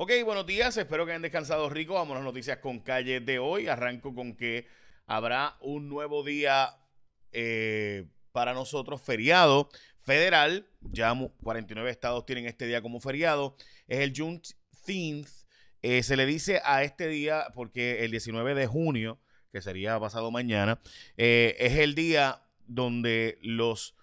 Ok, buenos días, espero que hayan descansado rico. Vamos a las noticias con calle de hoy. Arranco con que habrá un nuevo día eh, para nosotros, feriado federal. Ya 49 estados tienen este día como feriado. Es el Juneteenth. Eh, se le dice a este día porque el 19 de junio, que sería pasado mañana, eh, es el día donde los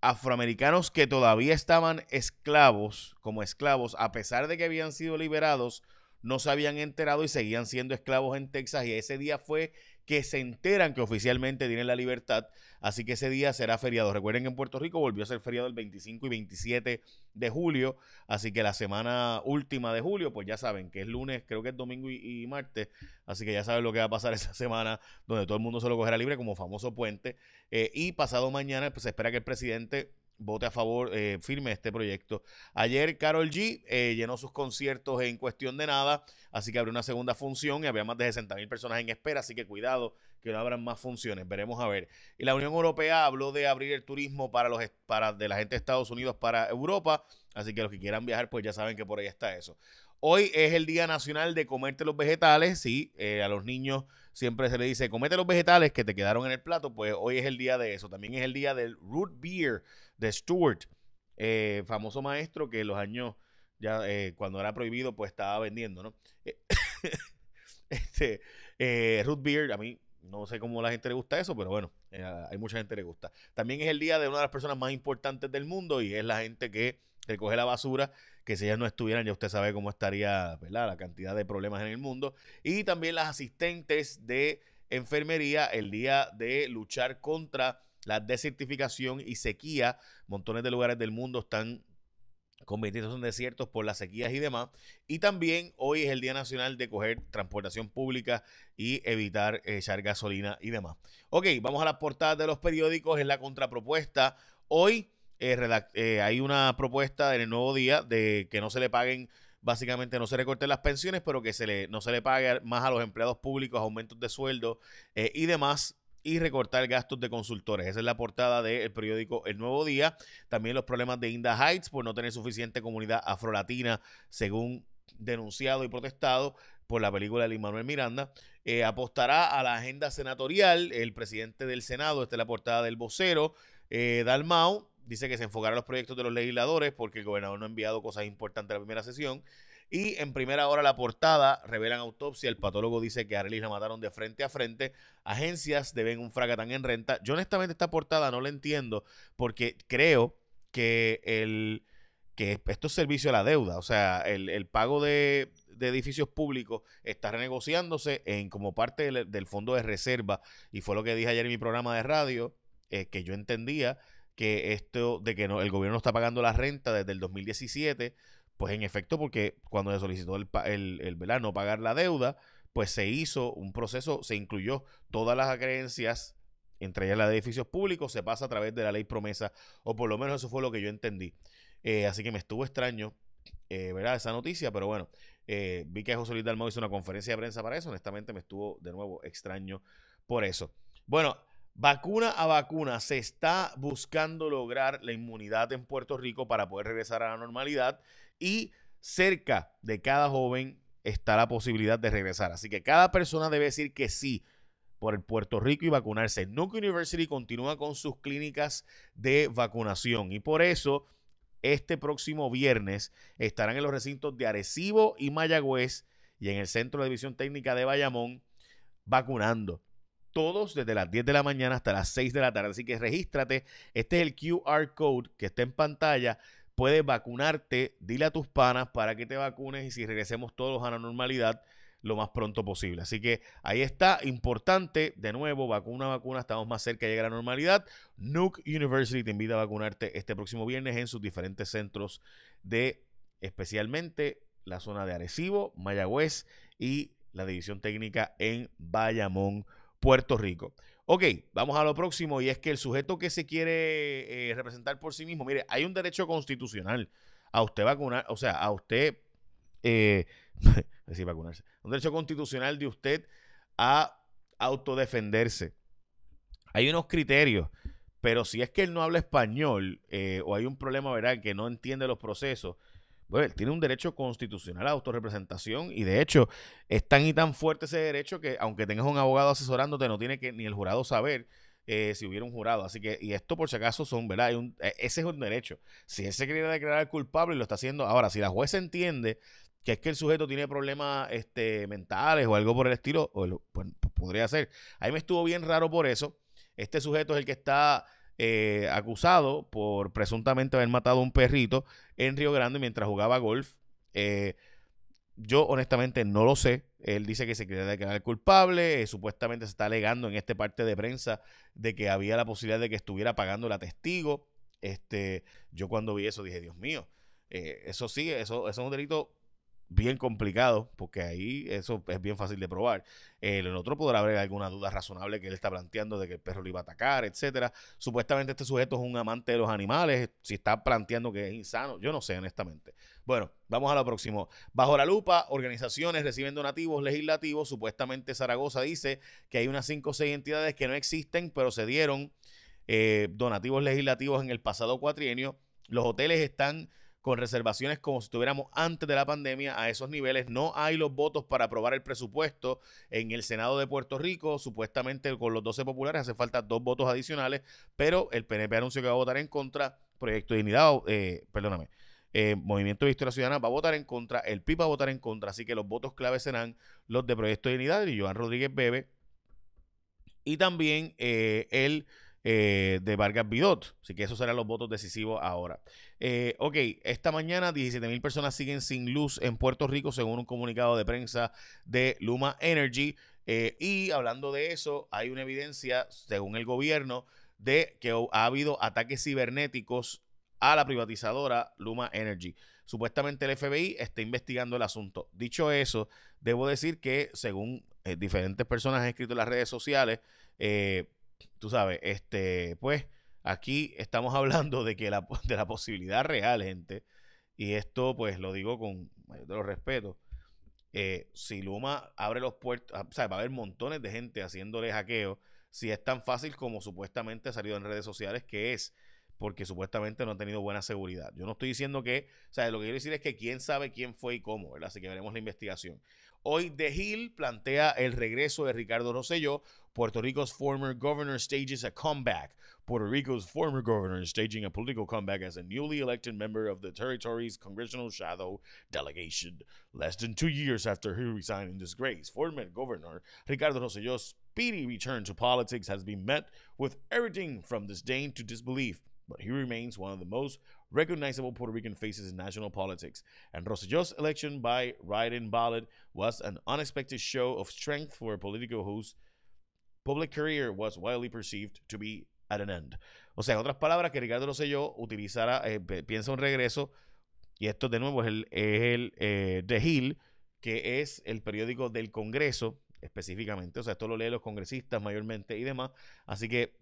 afroamericanos que todavía estaban esclavos, como esclavos, a pesar de que habían sido liberados, no se habían enterado y seguían siendo esclavos en Texas. Y ese día fue que se enteran que oficialmente tienen la libertad. Así que ese día será feriado. Recuerden que en Puerto Rico volvió a ser feriado el 25 y 27 de julio. Así que la semana última de julio, pues ya saben que es lunes, creo que es domingo y, martes. Así que ya saben lo que va a pasar esa semana donde todo el mundo se lo cogerá libre como famoso puente. Eh, y pasado mañana, pues se espera que el presidente vote a favor, eh, firme este proyecto. Ayer Carol G eh, llenó sus conciertos en cuestión de nada, así que abrió una segunda función y había más de 60 mil personas en espera, así que cuidado que no abran más funciones, veremos a ver. Y la Unión Europea habló de abrir el turismo para los para de la gente de Estados Unidos para Europa, así que los que quieran viajar pues ya saben que por ahí está eso. Hoy es el Día Nacional de Comerte los Vegetales, sí, eh, a los niños siempre se le dice, comete los vegetales que te quedaron en el plato, pues hoy es el día de eso. También es el día del root beer de Stuart, eh, famoso maestro que en los años, ya eh, cuando era prohibido, pues estaba vendiendo, ¿no? este, root beer, a mí no sé cómo la gente le gusta eso, pero bueno, hay mucha gente que le gusta. También es el día de una de las personas más importantes del mundo y es la gente que recoge la basura que si ellas no estuvieran, ya usted sabe cómo estaría ¿verdad? la cantidad de problemas en el mundo. Y también las asistentes de enfermería el día de luchar contra la desertificación y sequía. Montones de lugares del mundo están convirtiéndose en desiertos por las sequías y demás. Y también hoy es el Día Nacional de coger transportación pública y evitar echar gasolina y demás. Ok, vamos a las portadas de los periódicos. En la contrapropuesta. Hoy eh, eh, hay una propuesta en el nuevo día de que no se le paguen, básicamente no se recorten las pensiones, pero que se le, no se le pague más a los empleados públicos, aumentos de sueldo eh, y demás y recortar gastos de consultores. Esa es la portada del periódico El Nuevo Día. También los problemas de Inda Heights por no tener suficiente comunidad afrolatina, según denunciado y protestado por la película de Manuel Miranda. apostará a la agenda senatorial el presidente del Senado, esta es la portada del vocero, Dalmau, dice que se enfocará los proyectos de los legisladores porque el gobernador no ha enviado cosas importantes a la primera sesión. Y en primera hora la portada revelan autopsia. El patólogo dice que Arelis la mataron de frente a frente. Agencias deben un fracatán en renta. Yo honestamente esta portada no la entiendo porque creo que el que esto es servicio a la deuda. O sea, el, pago de, edificios públicos está renegociándose en como parte del, fondo de reserva. Y fue lo que dije ayer en mi programa de radio, eh, que yo entendía que esto de que no, el gobierno está pagando la renta desde el 2017, pues en efecto, porque cuando se solicitó el, el, el no pagar la deuda, pues se hizo un proceso, se incluyó todas las creencias, entre ellas la de edificios públicos, se pasa a través de la ley promesa, o por lo menos eso fue lo que yo entendí. Eh, así que me estuvo extraño, eh, ¿verdad? Esa noticia, pero bueno, eh, vi que José Luis Dalmau hizo una conferencia de prensa para eso, honestamente me estuvo de nuevo extraño por eso. Bueno, Vacuna a vacuna se está buscando lograr la inmunidad en Puerto Rico para poder regresar a la normalidad y cerca de cada joven está la posibilidad de regresar. Así que cada persona debe decir que sí por el Puerto Rico y vacunarse. Nuke University continúa con sus clínicas de vacunación y por eso este próximo viernes estarán en los recintos de Arecibo y Mayagüez y en el Centro de División Técnica de Bayamón vacunando todos desde las 10 de la mañana hasta las 6 de la tarde. Así que regístrate. Este es el QR code que está en pantalla. Puedes vacunarte. Dile a tus panas para que te vacunes y si regresemos todos a la normalidad lo más pronto posible. Así que ahí está, importante, de nuevo, vacuna, vacuna, estamos más cerca de llegar a la normalidad. Nuke University te invita a vacunarte este próximo viernes en sus diferentes centros de, especialmente la zona de Arecibo, Mayagüez y la división técnica en Bayamón, Puerto Rico. Ok, vamos a lo próximo y es que el sujeto que se quiere eh, representar por sí mismo, mire, hay un derecho constitucional a usted vacunar, o sea, a usted, eh, decir vacunarse, un derecho constitucional de usted a autodefenderse. Hay unos criterios, pero si es que él no habla español eh, o hay un problema, ¿verdad?, que no entiende los procesos, Bueno, él tiene un derecho constitucional a autorrepresentación y de hecho es tan y tan fuerte ese derecho que aunque tengas un abogado asesorándote no tiene que ni el jurado saber eh, si hubiera un jurado. Así que, y esto por si acaso son, ¿verdad? e, ese es un derecho. Si él se quería declarar culpable y lo está haciendo ahora, si la jueza entiende que es que el sujeto tiene problemas este, mentales o algo por el estilo, pues, pues, podría ser. A mí me estuvo bien raro por eso. Este sujeto es el que está eh, acusado por presuntamente haber matado a un perrito en Río Grande mientras jugaba golf. Eh, yo honestamente no lo sé. Él dice que se quiere declarar culpable. Eh, supuestamente se está alegando en este parte de prensa de que había la posibilidad de que estuviera pagando la testigo. Este, yo cuando vi eso dije, Dios mío, eso sí, eso es un delito bien complicado, porque ahí eso es bien fácil de probar. En otro podrá haber alguna duda razonable que él está planteando de que el perro lo iba a atacar, etcétera. Supuestamente este sujeto es un amante de los animales, si está planteando que es insano, yo no sé honestamente. Bueno, vamos a lo próximo. Bajo la lupa, organizaciones reciben donativos legislativos. Supuestamente Zaragoza dice que hay unas 5 o 6 entidades que no existen, pero se dieron eh, donativos legislativos en el pasado cuatrienio. Los hoteles están con reservaciones como si estuviéramos antes de la pandemia a esos niveles. No hay los votos para aprobar el presupuesto en el Senado de Puerto Rico. Supuestamente con los 12 populares hace falta dos votos adicionales, pero el PNP anunció que va a votar en contra. Proyecto de Dignidad, eh, perdóname, eh, Movimiento de Historia Ciudadana va a votar en contra, el PIB va a votar en contra, así que los votos clave serán los de Proyecto de Dignidad y Joan Rodríguez Bebe y también eh, el eh, de Vargas Bidot. Así que esos serán los votos decisivos ahora. Eh, ok, esta mañana 17 mil personas siguen sin luz en Puerto Rico, según un comunicado de prensa de Luma Energy. Eh, y hablando de eso, hay una evidencia, según el gobierno, de que ha habido ataques cibernéticos a la privatizadora Luma Energy. Supuestamente el FBI está investigando el asunto. Dicho eso, debo decir que según diferentes personas han escrito en las redes sociales, eh, tú sabes, este, pues aquí estamos hablando de que la, de la posibilidad real, gente, y esto pues lo digo con mayor respeto. Eh, si Luma abre los puertos, ah, o sea, va a haber montones de gente haciéndole hackeo, si es tan fácil como supuestamente ha salido en redes sociales que es, porque supuestamente no ha tenido buena seguridad. Yo no estoy diciendo que, o sea, lo que quiero decir es que quién sabe quién fue y cómo, ¿verdad? Así que veremos la investigación. Hoy The Hill plantea el regreso de Ricardo Rosselló. Puerto Rico's former governor stages a comeback. Puerto Rico's former governor is staging a political comeback as a newly elected member of the territory's congressional shadow delegation. Less than two years after he resigned in disgrace, former governor Ricardo Rosselló's speedy return to politics has been met with everything from disdain to disbelief but he remains one of the most recognizable Puerto Rican faces in national politics. And Rosselló's election by write-in ballot was an unexpected show of strength for a political whose public career was widely perceived to be at an end. O sea, en otras palabras, que Ricardo Rosselló utilizara, eh, piensa un regreso, y esto de nuevo es el, el eh, The Hill, que es el periódico del Congreso específicamente. O sea, esto lo leen los congresistas mayormente y demás. Así que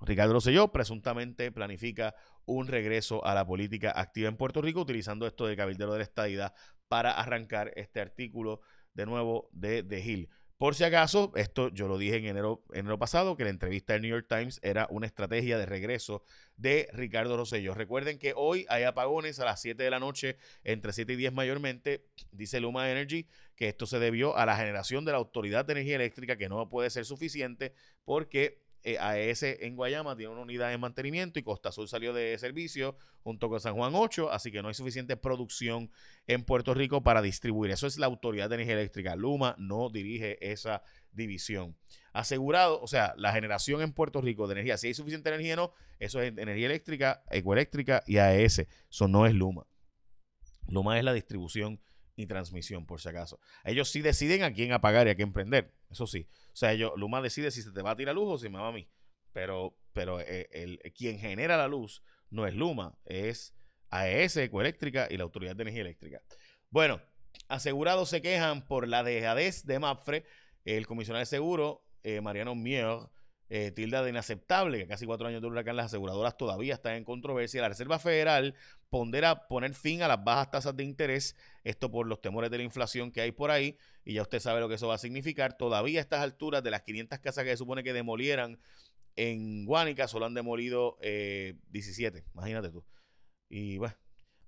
Ricardo Rosselló presuntamente planifica un regreso a la política activa en Puerto Rico utilizando esto de cabildero de la estadidad para arrancar este artículo de nuevo de The Hill. Por si acaso, esto yo lo dije en enero, enero pasado, que la entrevista del New York Times era una estrategia de regreso de Ricardo Rosselló. Recuerden que hoy hay apagones a las 7 de la noche, entre 7 y 10 mayormente, dice Luma Energy, que esto se debió a la generación de la Autoridad de Energía Eléctrica, que no puede ser suficiente porque eh, AES en Guayama tiene una unidad de mantenimiento y Costa Azul salió de servicio junto con San Juan 8, así que no hay suficiente producción en Puerto Rico para distribuir. Eso es la Autoridad de Energía Eléctrica. Luma no dirige esa división. Asegurado, o sea, la generación en Puerto Rico de energía, si hay suficiente energía no, eso es energía eléctrica, ecoeléctrica y AES. Eso no es Luma. Luma es la distribución y transmisión, por si acaso. Ellos sí deciden a quién apagar y a quién prender, eso sí. O sea, ellos, Luma decide si se te va a tirar luz o si me va a mí. Pero, pero eh, quien genera la luz no es Luma, es AES, Ecoeléctrica y la Autoridad de Energía Eléctrica. Bueno, asegurados se quejan por la dejadez de MAPFRE. El comisionado de seguro, eh, Mariano Mier, eh, tilda de inaceptable que casi cuatro años de huracán las aseguradoras todavía están en controversia. La Reserva Federal pondera poner fin a las bajas tasas de interés, esto por los temores de la inflación que hay por ahí, y ya usted sabe lo que eso va a significar. Todavía a estas alturas de las 500 casas que se supone que demolieran en Guánica, solo han demolido 17, eh, imagínate tú. Y bueno,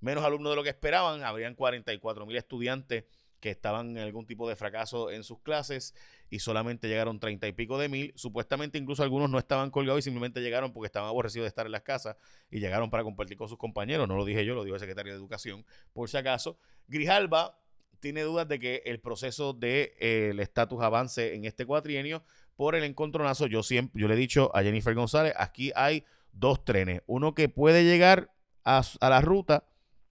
menos alumnos de lo que esperaban. Habrían 44 mil estudiantes que estaban en algún tipo de fracaso en sus clases y solamente llegaron 30 y pico de mil. Supuestamente incluso algunos no estaban colgados y simplemente llegaron porque estaban aborrecidos de estar en las casas y llegaron para compartir con sus compañeros. No lo dije yo, lo dijo el secretario de Educación, por si acaso. Grijalba tiene dudas de que el proceso de eh, estatus avance en este cuatrienio por el encontronazo. Yo siempre, yo le he dicho a Jennifer González, aquí hay dos trenes, uno que puede llegar a, a la ruta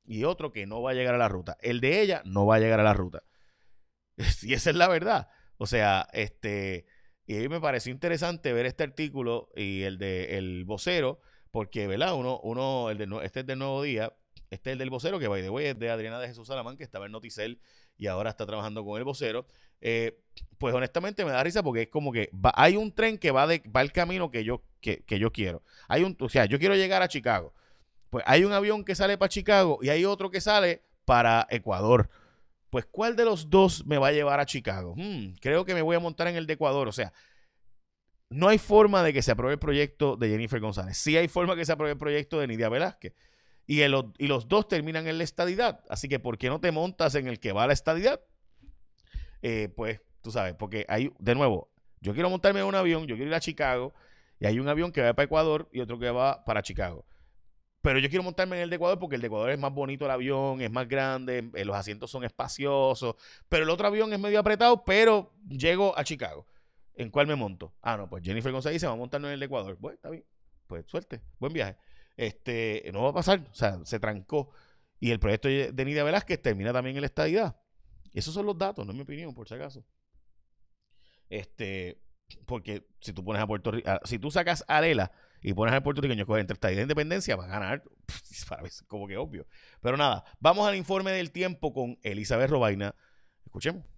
y otro que no va a llegar a la ruta. El de ella no va a llegar a la ruta. Y esa es la verdad. O sea, este, y a mí me pareció interesante ver este artículo y el de el vocero, porque, ¿verdad? Uno, uno, el de, este es del Nuevo Día, este es el del vocero, que by the way es de Adriana de Jesús Salamán, que estaba en Noticel y ahora está trabajando con el vocero. Eh, pues honestamente me da risa porque es como que hay un tren que va, de, va el camino que yo, que, que yo quiero. Hay un, o sea, yo quiero llegar a Chicago. Pues hay un avión que sale para Chicago y hay otro que sale para Ecuador. Pues, ¿cuál de los dos me va a llevar a Chicago? Hmm, creo que me voy a montar en el de Ecuador. O sea, no hay forma de que se apruebe el proyecto de Jennifer González. Sí hay forma de que se apruebe el proyecto de Nidia Velázquez. Y, y los dos terminan en la estadidad. Así que, ¿por qué no te montas en el que va a la estadidad? Eh, pues, tú sabes, porque hay, de nuevo, yo quiero montarme en un avión, yo quiero ir a Chicago, y hay un avión que va para Ecuador y otro que va para Chicago. Pero yo quiero montarme en el de Ecuador porque el de Ecuador es más bonito el avión, es más grande, eh, los asientos son espaciosos. Pero el otro avión es medio apretado, pero llego a Chicago. ¿En cuál me monto? Ah, no, pues Jennifer González se va a montar en el de Ecuador. Bueno, está bien. Pues suerte, buen viaje. Este, no va a pasar, o sea, se trancó. Y el proyecto de Nidia Velázquez termina también en la estadidad. Esos son los datos, no es mi opinión, por si acaso. Este, porque si tú pones a Puerto Rico, si tú sacas a Arela y pones al puertorriqueño con entre estadía de independencia, va a ganar. Para como que obvio. Pero nada, vamos al informe del tiempo con Elizabeth Robaina. Escuchemos.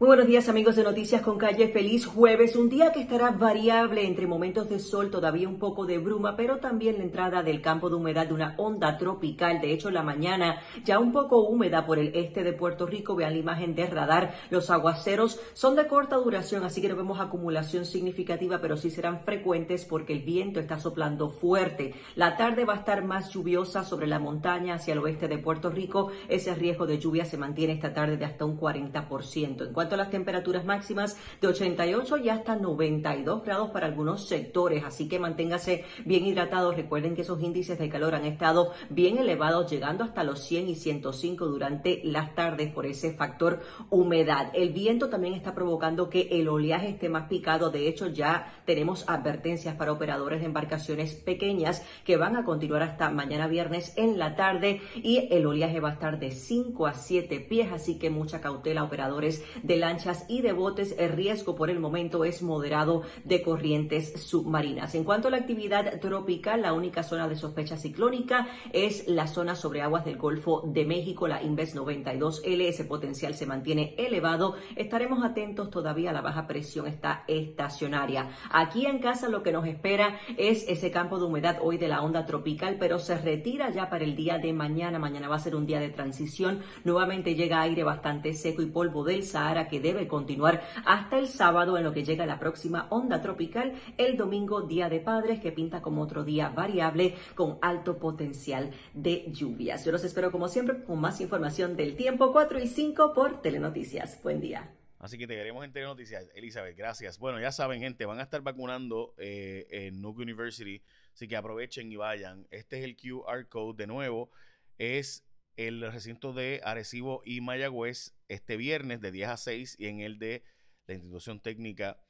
Muy buenos días amigos de Noticias con Calle, feliz jueves, un día que estará variable entre momentos de sol, todavía un poco de bruma, pero también la entrada del campo de humedad de una onda tropical, de hecho la mañana ya un poco húmeda por el este de Puerto Rico, vean la imagen de radar, los aguaceros son de corta duración, así que no vemos acumulación significativa, pero sí serán frecuentes porque el viento está soplando fuerte. La tarde va a estar más lluviosa sobre la montaña hacia el oeste de Puerto Rico, ese riesgo de lluvia se mantiene esta tarde de hasta un 40%. En cuanto las temperaturas máximas de 88 y hasta 92 grados para algunos sectores, así que manténgase bien hidratados. Recuerden que esos índices de calor han estado bien elevados, llegando hasta los 100 y 105 durante las tardes por ese factor humedad. El viento también está provocando que el oleaje esté más picado. De hecho, ya tenemos advertencias para operadores de embarcaciones pequeñas que van a continuar hasta mañana viernes en la tarde y el oleaje va a estar de 5 a 7 pies, así que mucha cautela operadores de lanchas y de botes, el riesgo por el momento es moderado de corrientes submarinas. En cuanto a la actividad tropical, la única zona de sospecha ciclónica es la zona sobre aguas del Golfo de México, la Inves 92L. Ese potencial se mantiene elevado. Estaremos atentos todavía la baja presión está estacionaria. Aquí en casa lo que nos espera es ese campo de humedad hoy de la onda tropical, pero se retira ya para el día de mañana. Mañana va a ser un día de transición. Nuevamente llega aire bastante seco y polvo del Sahara que debe continuar hasta el sábado en lo que llega la próxima onda tropical, el domingo Día de Padres que pinta como otro día variable con alto potencial de lluvias. Yo los espero como siempre con más información del tiempo 4 y 5 por Telenoticias. Buen día. Así que te queremos en Telenoticias. Elizabeth, gracias. Bueno, ya saben, gente, van a estar vacunando eh, en Nuke University, así que aprovechen y vayan. Este es el QR code de nuevo. Es el recinto de Arecibo y Mayagüez este viernes de 10 a 6 y en el de la institución técnica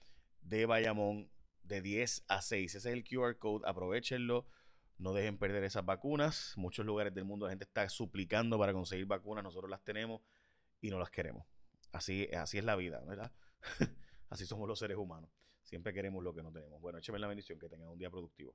de Bayamón de 10 a 6. Ese es el QR code, aprovechenlo, no dejen perder esas vacunas. Muchos lugares del mundo la gente está suplicando para conseguir vacunas, nosotros las tenemos y no las queremos. Así, así es la vida, ¿verdad? así somos los seres humanos. Siempre queremos lo que no tenemos. Bueno, écheme la bendición, que tengan un día productivo.